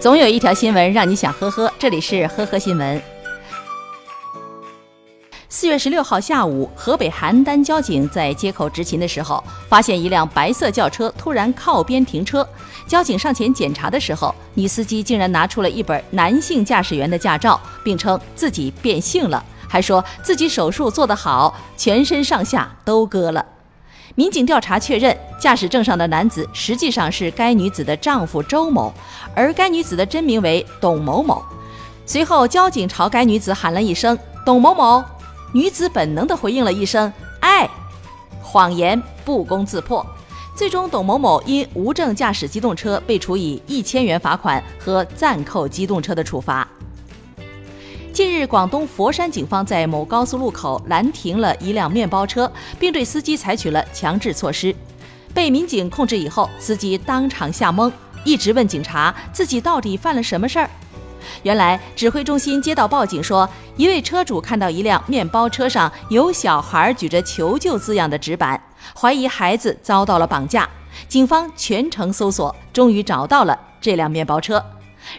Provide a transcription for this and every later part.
总有一条新闻让你想呵呵，这里是呵呵新闻。四月十六号下午，河北邯郸交警在街口执勤的时候，发现一辆白色轿车突然靠边停车。交警上前检查的时候，女司机竟然拿出了一本男性驾驶员的驾照，并称自己变性了，还说自己手术做得好，全身上下都割了。民警调查确认，驾驶证上的男子实际上是该女子的丈夫周某，而该女子的真名为董某某。随后，交警朝该女子喊了一声“董某某”，女子本能地回应了一声“爱”，谎言不攻自破。最终，董某某因无证驾驶机动车被处以一千元罚款和暂扣机动车的处罚。近日，广东佛山警方在某高速路口拦停了一辆面包车，并对司机采取了强制措施。被民警控制以后，司机当场吓懵，一直问警察自己到底犯了什么事儿。原来，指挥中心接到报警说，一位车主看到一辆面包车上有小孩举着“求救”字样的纸板，怀疑孩子遭到了绑架。警方全程搜索，终于找到了这辆面包车。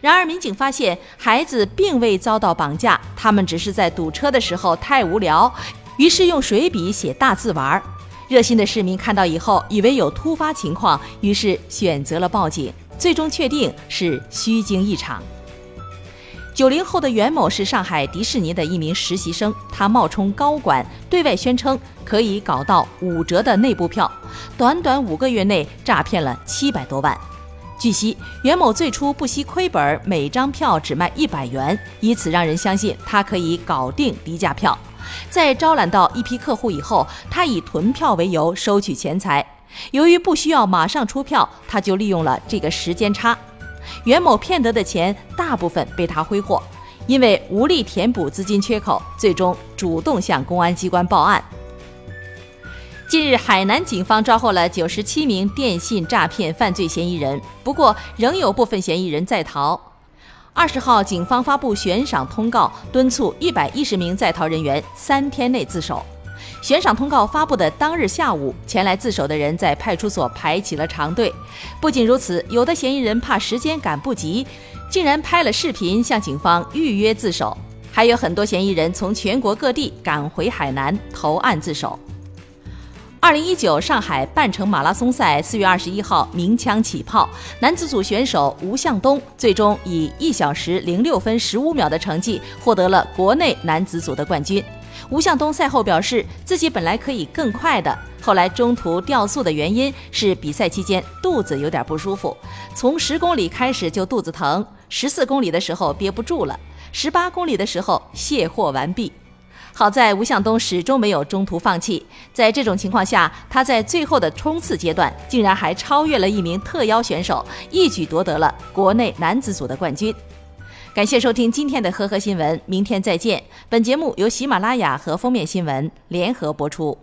然而，民警发现孩子并未遭到绑架，他们只是在堵车的时候太无聊，于是用水笔写大字玩。热心的市民看到以后，以为有突发情况，于是选择了报警。最终确定是虚惊一场。九零后的袁某是上海迪士尼的一名实习生，他冒充高管，对外宣称可以搞到五折的内部票，短短五个月内诈骗了七百多万。据悉，袁某最初不惜亏本，每张票只卖一百元，以此让人相信他可以搞定低价票。在招揽到一批客户以后，他以囤票为由收取钱财。由于不需要马上出票，他就利用了这个时间差。袁某骗得的钱大部分被他挥霍，因为无力填补资金缺口，最终主动向公安机关报案。近日，海南警方抓获了九十七名电信诈骗犯罪嫌疑人，不过仍有部分嫌疑人在逃。二十号，警方发布悬赏通告，敦促一百一十名在逃人员三天内自首。悬赏通告发布的当日下午，前来自首的人在派出所排起了长队。不仅如此，有的嫌疑人怕时间赶不及，竟然拍了视频向警方预约自首。还有很多嫌疑人从全国各地赶回海南投案自首。二零一九上海半程马拉松赛四月二十一号鸣枪起炮，男子组选手吴向东最终以一小时零六分十五秒的成绩获得了国内男子组的冠军。吴向东赛后表示，自己本来可以更快的，后来中途掉速的原因是比赛期间肚子有点不舒服，从十公里开始就肚子疼，十四公里的时候憋不住了，十八公里的时候卸货完毕。好在吴向东始终没有中途放弃，在这种情况下，他在最后的冲刺阶段竟然还超越了一名特邀选手，一举夺得了国内男子组的冠军。感谢收听今天的呵呵新闻，明天再见。本节目由喜马拉雅和封面新闻联合播出。